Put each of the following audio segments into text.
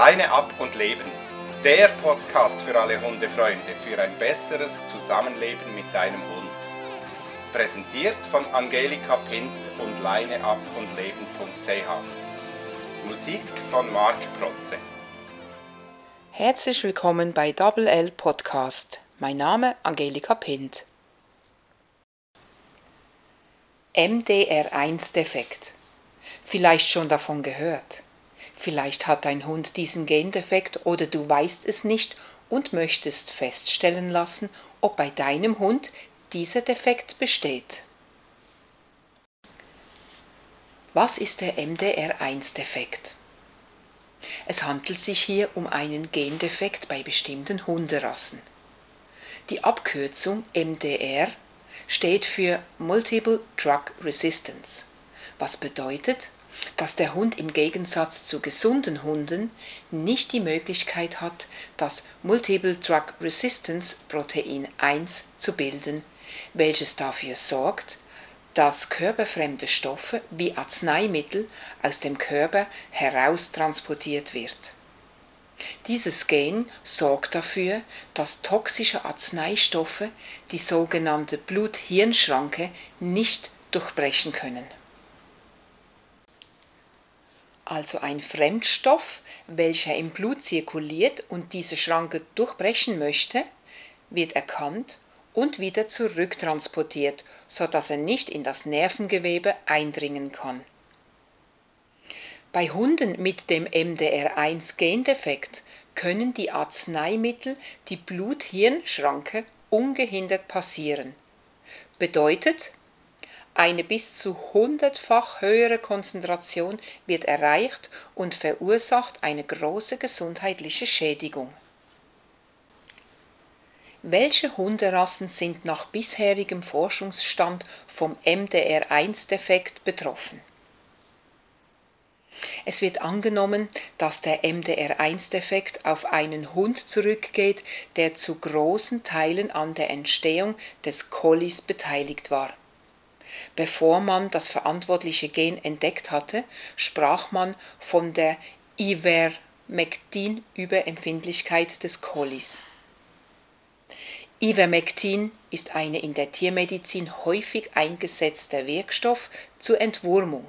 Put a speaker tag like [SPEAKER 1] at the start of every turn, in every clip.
[SPEAKER 1] Leine ab und leben. Der Podcast für alle Hundefreunde für ein besseres Zusammenleben mit deinem Hund. Präsentiert von Angelika Pint und leineab und leben.ch. Musik von Marc Protze.
[SPEAKER 2] Herzlich willkommen bei Double L Podcast. Mein Name Angelika Pint. MDR1-Defekt. Vielleicht schon davon gehört. Vielleicht hat dein Hund diesen Gendefekt oder du weißt es nicht und möchtest feststellen lassen, ob bei deinem Hund dieser Defekt besteht. Was ist der MDR1-Defekt? Es handelt sich hier um einen Gendefekt bei bestimmten Hunderassen. Die Abkürzung MDR steht für Multiple Drug Resistance, was bedeutet, dass der Hund im Gegensatz zu gesunden Hunden nicht die Möglichkeit hat, das Multiple Drug Resistance Protein 1 zu bilden, welches dafür sorgt, dass körperfremde Stoffe wie Arzneimittel aus dem Körper heraustransportiert wird dieses Gen sorgt dafür, dass toxische Arzneistoffe die sogenannte Blut-Hirn-Schranke nicht durchbrechen können. Also ein Fremdstoff, welcher im Blut zirkuliert und diese Schranke durchbrechen möchte, wird erkannt und wieder zurücktransportiert, sodass er nicht in das Nervengewebe eindringen kann bei Hunden mit dem MDR1-Gendefekt können die Arzneimittel die Blut-Hirn-Schranke ungehindert passieren. Bedeutet, eine bis zu hundertfach höhere Konzentration wird erreicht und verursacht eine große gesundheitliche Schädigung. Welche Hunderassen sind nach bisherigem Forschungsstand vom MDR1-Defekt betroffen? Es wird angenommen, dass der MDR1-Defekt auf einen Hund zurückgeht, der zu großen Teilen an der Entstehung des Collies beteiligt war. Bevor man das verantwortliche Gen entdeckt hatte, sprach man von der Ivermectin-Überempfindlichkeit des Collies. Ivermectin ist eine in der Tiermedizin häufig eingesetzter Wirkstoff zur Entwurmung.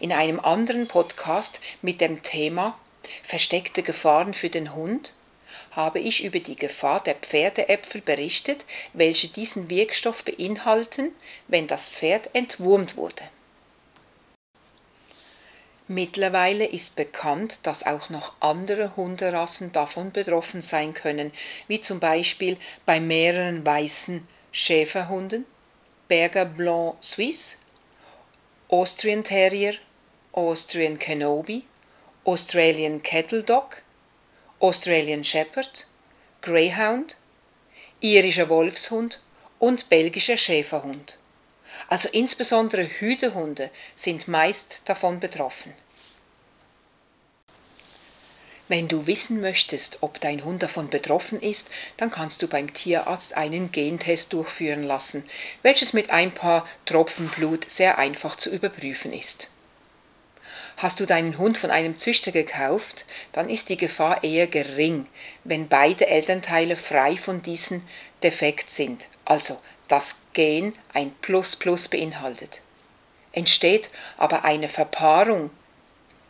[SPEAKER 2] In einem anderen Podcast mit dem Thema Versteckte Gefahren für den Hund habe ich über die Gefahr der Pferdeäpfel berichtet, welche diesen Wirkstoff beinhalten, wenn das Pferd entwurmt wurde. Mittlerweile ist bekannt, dass auch noch andere Hunderassen davon betroffen sein können, wie zum Beispiel bei mehreren weißen Schäferhunden, Berger Blanc Suisse Austrian Terrier, Austrian Kenobi, Australian Kettle Dog, Australian Shepherd, Greyhound, irischer Wolfshund und belgischer Schäferhund. Also insbesondere Hütehunde sind meist davon betroffen. Wenn du wissen möchtest, ob dein Hund davon betroffen ist, dann kannst du beim Tierarzt einen Gentest durchführen lassen, welches mit ein paar Tropfen Blut sehr einfach zu überprüfen ist. Hast du deinen Hund von einem Züchter gekauft, dann ist die Gefahr eher gering, wenn beide Elternteile frei von diesem Defekt sind, also das Gen ein Plus-Plus beinhaltet. Entsteht aber eine Verpaarung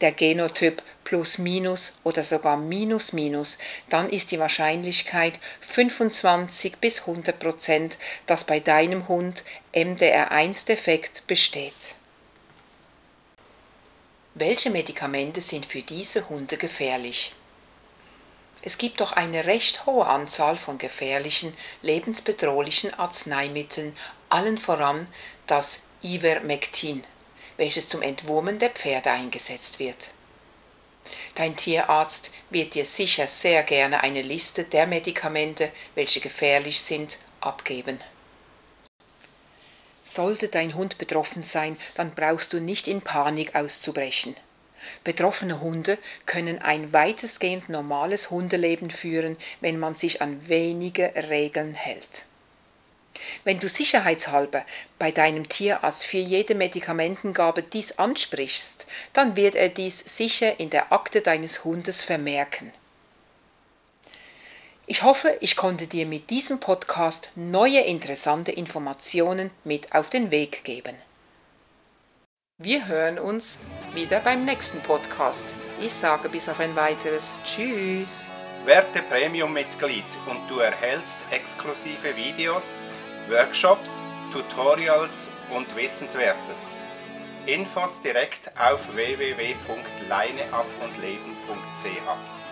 [SPEAKER 2] der Genotyp plus minus oder sogar minus minus, dann ist die Wahrscheinlichkeit 25 bis 100 Prozent, dass bei deinem Hund MDR1-Defekt besteht. Welche Medikamente sind für diese Hunde gefährlich? Es gibt doch eine recht hohe Anzahl von gefährlichen, lebensbedrohlichen Arzneimitteln, allen voran das Ivermectin welches zum Entwurmen der Pferde eingesetzt wird. Dein Tierarzt wird dir sicher sehr gerne eine Liste der Medikamente, welche gefährlich sind, abgeben. Sollte dein Hund betroffen sein, dann brauchst du nicht in Panik auszubrechen. Betroffene Hunde können ein weitestgehend normales Hundeleben führen, wenn man sich an wenige Regeln hält. Wenn du sicherheitshalber bei deinem Tierarzt für jede Medikamentengabe dies ansprichst, dann wird er dies sicher in der Akte deines Hundes vermerken. Ich hoffe, ich konnte dir mit diesem Podcast neue interessante Informationen mit auf den Weg geben. Wir hören uns wieder beim nächsten Podcast. Ich sage bis auf ein weiteres Tschüss.
[SPEAKER 1] Werde Premium-Mitglied und du erhältst exklusive Videos, Workshops, Tutorials und Wissenswertes. Infos direkt auf www.leineabundleben.ch